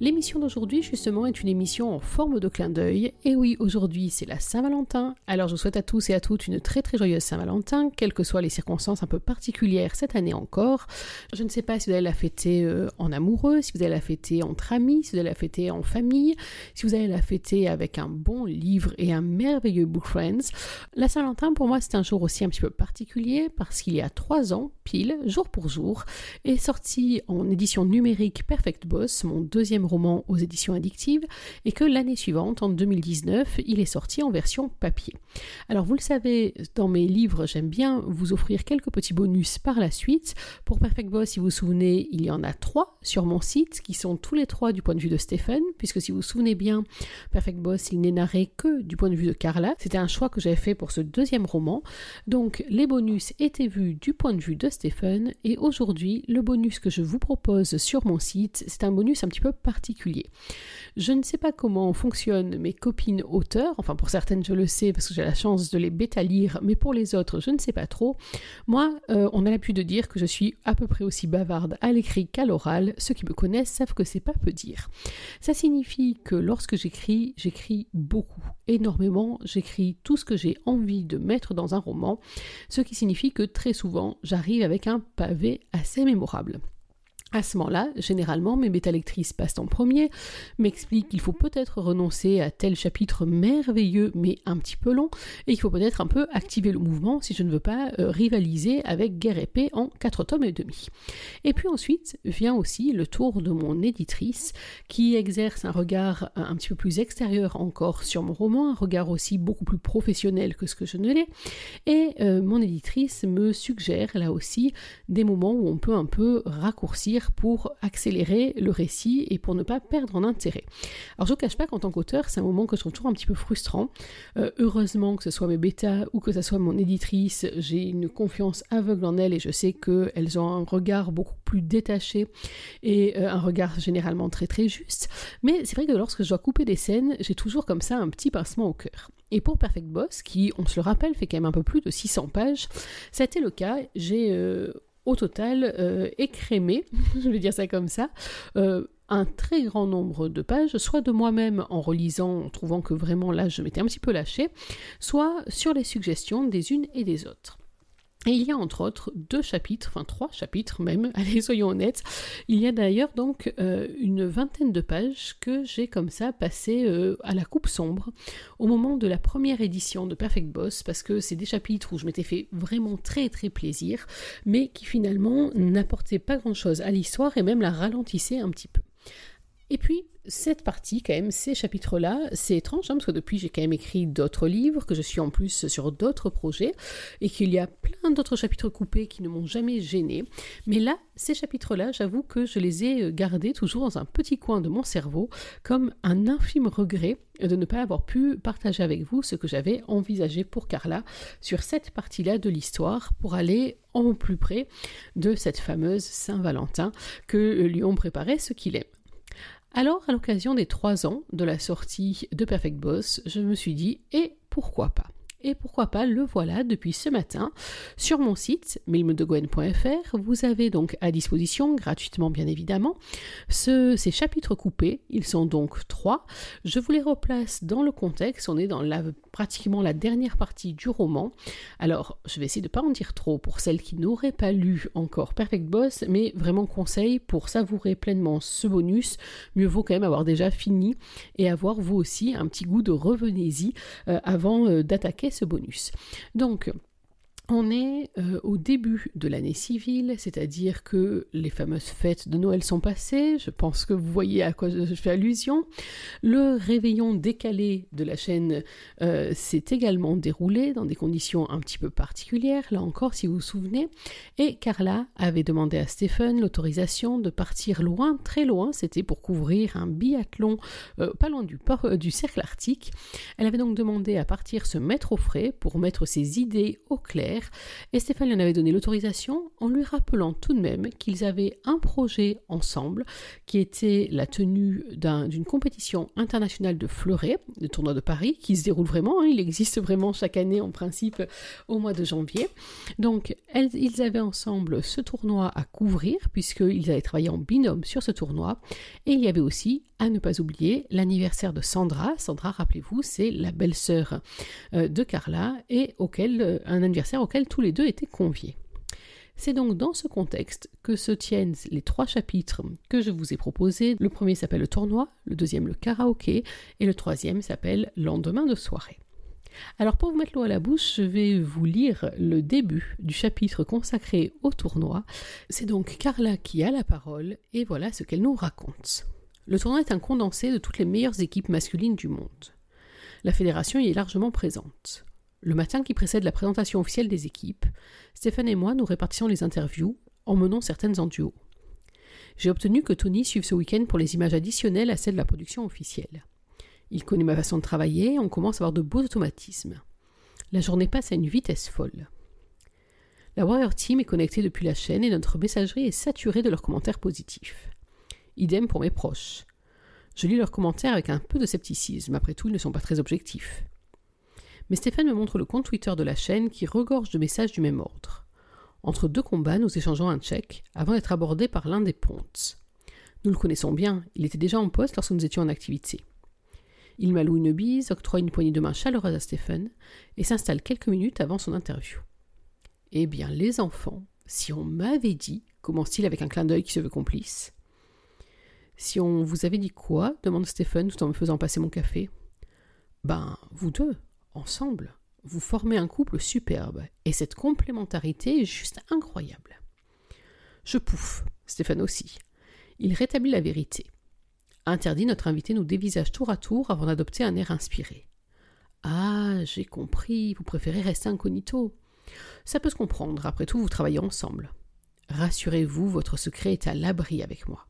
L'émission d'aujourd'hui, justement, est une émission en forme de clin d'œil. Et oui, aujourd'hui, c'est la Saint-Valentin. Alors, je vous souhaite à tous et à toutes une très très joyeuse Saint-Valentin, quelles que soient les circonstances un peu particulières cette année encore. Je ne sais pas si vous allez la fêter euh, en amoureux, si vous allez la fêter entre amis, si vous allez la fêter en famille, si vous allez la fêter avec un bon livre et un merveilleux book friends. La Saint-Valentin, pour moi, c'est un jour aussi un petit peu particulier parce qu'il y a trois ans, pile, jour pour jour, est sorti en édition numérique Perfect Boss, mon deuxième roman aux éditions addictives et que l'année suivante, en 2019, il est sorti en version papier. Alors vous le savez, dans mes livres, j'aime bien vous offrir quelques petits bonus par la suite. Pour Perfect Boss, si vous vous souvenez, il y en a trois sur mon site qui sont tous les trois du point de vue de Stephen, puisque si vous vous souvenez bien, Perfect Boss, il n'est narré que du point de vue de Carla. C'était un choix que j'avais fait pour ce deuxième roman. Donc les bonus étaient vus du point de vue de Stephen et aujourd'hui, le bonus que je vous propose sur mon site, c'est un bonus un petit peu particulier. Je ne sais pas comment fonctionnent mes copines auteurs, enfin pour certaines je le sais parce que j'ai la chance de les bêta-lire, mais pour les autres je ne sais pas trop. Moi, euh, on a l'habitude de dire que je suis à peu près aussi bavarde à l'écrit qu'à l'oral. Ceux qui me connaissent savent que c'est pas peu dire. Ça signifie que lorsque j'écris, j'écris beaucoup, énormément, j'écris tout ce que j'ai envie de mettre dans un roman, ce qui signifie que très souvent j'arrive avec un pavé assez mémorable. À ce moment-là, généralement, mes bêta-lectrices passent en premier, m'expliquent qu'il faut peut-être renoncer à tel chapitre merveilleux mais un petit peu long, et qu'il faut peut-être un peu activer le mouvement si je ne veux pas euh, rivaliser avec Guerre épée en 4 tomes et demi. Et puis ensuite vient aussi le tour de mon éditrice, qui exerce un regard un petit peu plus extérieur encore sur mon roman, un regard aussi beaucoup plus professionnel que ce que je ne l'ai, et euh, mon éditrice me suggère là aussi des moments où on peut un peu raccourcir pour accélérer le récit et pour ne pas perdre en intérêt. Alors je ne cache pas qu'en tant qu'auteur, c'est un moment que je trouve toujours un petit peu frustrant. Euh, heureusement que ce soit mes bêtas ou que ce soit mon éditrice, j'ai une confiance aveugle en elles et je sais qu'elles ont un regard beaucoup plus détaché et euh, un regard généralement très très juste. Mais c'est vrai que lorsque je dois couper des scènes, j'ai toujours comme ça un petit pincement au cœur. Et pour Perfect Boss, qui, on se le rappelle, fait quand même un peu plus de 600 pages, ça a été le cas. J'ai euh, au total euh, écrémé, je vais dire ça comme ça, euh, un très grand nombre de pages, soit de moi-même en relisant, en trouvant que vraiment là je m'étais un petit peu lâché, soit sur les suggestions des unes et des autres. Et il y a entre autres deux chapitres, enfin trois chapitres même, allez soyons honnêtes. Il y a d'ailleurs donc euh, une vingtaine de pages que j'ai comme ça passé euh, à la coupe sombre au moment de la première édition de Perfect Boss parce que c'est des chapitres où je m'étais fait vraiment très très plaisir mais qui finalement n'apportaient pas grand chose à l'histoire et même la ralentissaient un petit peu. Et puis, cette partie, quand même, ces chapitres-là, c'est étrange, hein, parce que depuis, j'ai quand même écrit d'autres livres, que je suis en plus sur d'autres projets, et qu'il y a plein d'autres chapitres coupés qui ne m'ont jamais gêné. Mais là, ces chapitres-là, j'avoue que je les ai gardés toujours dans un petit coin de mon cerveau, comme un infime regret de ne pas avoir pu partager avec vous ce que j'avais envisagé pour Carla sur cette partie-là de l'histoire, pour aller en plus près de cette fameuse Saint-Valentin que lui ont préparé ce qu'il aime. Alors, à l'occasion des trois ans de la sortie de Perfect Boss, je me suis dit, et pourquoi pas? Et pourquoi pas le voilà depuis ce matin sur mon site milmedegwen.fr. Vous avez donc à disposition, gratuitement bien évidemment, ces chapitres coupés. Ils sont donc trois. Je vous les replace dans le contexte. On est dans la, pratiquement la dernière partie du roman. Alors, je vais essayer de ne pas en dire trop pour celles qui n'auraient pas lu encore Perfect Boss, mais vraiment conseil pour savourer pleinement ce bonus. Mieux vaut quand même avoir déjà fini et avoir vous aussi un petit goût de revenez-y euh, avant euh, d'attaquer ce bonus. Donc, on est euh, au début de l'année civile, c'est-à-dire que les fameuses fêtes de Noël sont passées, je pense que vous voyez à quoi je fais allusion. Le réveillon décalé de la chaîne euh, s'est également déroulé dans des conditions un petit peu particulières, là encore si vous vous souvenez, et Carla avait demandé à Stephen l'autorisation de partir loin, très loin, c'était pour couvrir un biathlon euh, pas loin du, du cercle arctique. Elle avait donc demandé à partir se mettre au frais pour mettre ses idées au clair et Stéphane lui en avait donné l'autorisation en lui rappelant tout de même qu'ils avaient un projet ensemble qui était la tenue d'une compétition internationale de fleuret, le tournoi de Paris, qui se déroule vraiment, hein. il existe vraiment chaque année en principe au mois de janvier. Donc ils avaient ensemble ce tournoi à couvrir puisqu'ils avaient travaillé en binôme sur ce tournoi, et il y avait aussi à ne pas oublier l'anniversaire de Sandra. Sandra, rappelez-vous, c'est la belle-sœur euh, de Carla et auquel, euh, un anniversaire tous les deux étaient conviés. C'est donc dans ce contexte que se tiennent les trois chapitres que je vous ai proposés. Le premier s'appelle le tournoi, le deuxième le karaoké et le troisième s'appelle lendemain de soirée. Alors pour vous mettre l'eau à la bouche, je vais vous lire le début du chapitre consacré au tournoi. C'est donc Carla qui a la parole et voilà ce qu'elle nous raconte. Le tournoi est un condensé de toutes les meilleures équipes masculines du monde. La fédération y est largement présente. Le matin qui précède la présentation officielle des équipes, Stéphane et moi nous répartissons les interviews en menant certaines en duo. J'ai obtenu que Tony suive ce week-end pour les images additionnelles à celles de la production officielle. Il connaît ma façon de travailler et on commence à avoir de beaux automatismes. La journée passe à une vitesse folle. La Warrior Team est connectée depuis la chaîne et notre messagerie est saturée de leurs commentaires positifs. Idem pour mes proches. Je lis leurs commentaires avec un peu de scepticisme, après tout ils ne sont pas très objectifs. Mais Stéphane me montre le compte Twitter de la chaîne qui regorge de messages du même ordre. Entre deux combats, nous échangeons un check avant d'être abordés par l'un des pontes. Nous le connaissons bien, il était déjà en poste lorsque nous étions en activité. Il m'alloue une bise, octroie une poignée de main chaleureuse à Stéphane et s'installe quelques minutes avant son interview. Eh bien, les enfants, si on m'avait dit, commence-t-il avec un clin d'œil qui se veut complice, si on vous avait dit quoi? demande Stephen tout en me faisant passer mon café. Ben, vous deux, ensemble, vous formez un couple superbe, et cette complémentarité est juste incroyable. Je pouffe, Stéphane aussi. Il rétablit la vérité. Interdit, notre invité nous dévisage tour à tour avant d'adopter un air inspiré. Ah, j'ai compris, vous préférez rester incognito. Ça peut se comprendre, après tout, vous travaillez ensemble. Rassurez-vous, votre secret est à l'abri avec moi.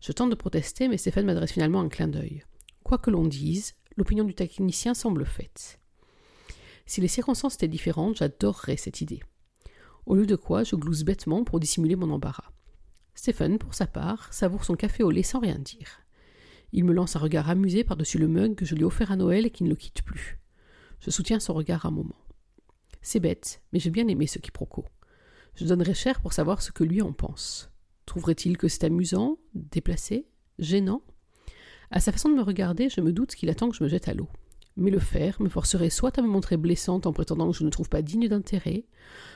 Je tente de protester, mais Stéphane m'adresse finalement un clin d'œil. Quoi que l'on dise, l'opinion du technicien semble faite. Si les circonstances étaient différentes, j'adorerais cette idée. Au lieu de quoi, je glousse bêtement pour dissimuler mon embarras. Stéphane, pour sa part, savoure son café au lait sans rien dire. Il me lance un regard amusé par-dessus le mug que je lui ai à Noël et qui ne le quitte plus. Je soutiens son regard un moment. C'est bête, mais j'ai bien aimé ce quiproquo. Je donnerais cher pour savoir ce que lui en pense. Trouverait-il que c'est amusant, déplacé, gênant? À sa façon de me regarder, je me doute qu'il attend que je me jette à l'eau. Mais le faire me forcerait soit à me montrer blessante en prétendant que je ne trouve pas digne d'intérêt,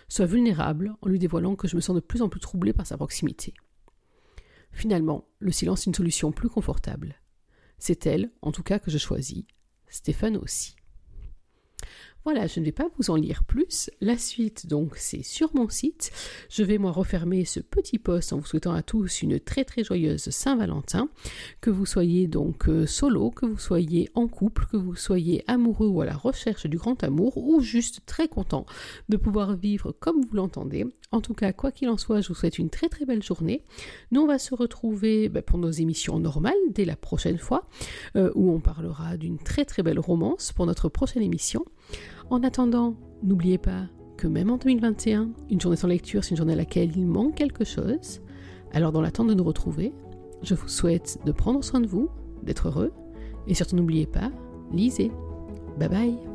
soit vulnérable en lui dévoilant que je me sens de plus en plus troublée par sa proximité. Finalement, le silence est une solution plus confortable. C'est elle, en tout cas, que je choisis. Stéphane aussi. Voilà, je ne vais pas vous en lire plus. La suite, donc, c'est sur mon site. Je vais moi refermer ce petit post en vous souhaitant à tous une très très joyeuse Saint-Valentin. Que vous soyez donc euh, solo, que vous soyez en couple, que vous soyez amoureux ou à la recherche du grand amour, ou juste très content de pouvoir vivre comme vous l'entendez. En tout cas, quoi qu'il en soit, je vous souhaite une très très belle journée. Nous, on va se retrouver bah, pour nos émissions normales dès la prochaine fois, euh, où on parlera d'une très très belle romance pour notre prochaine émission. En attendant, n'oubliez pas que même en 2021, une journée sans lecture, c'est une journée à laquelle il manque quelque chose. Alors dans l'attente de nous retrouver, je vous souhaite de prendre soin de vous, d'être heureux, et surtout n'oubliez pas, lisez. Bye bye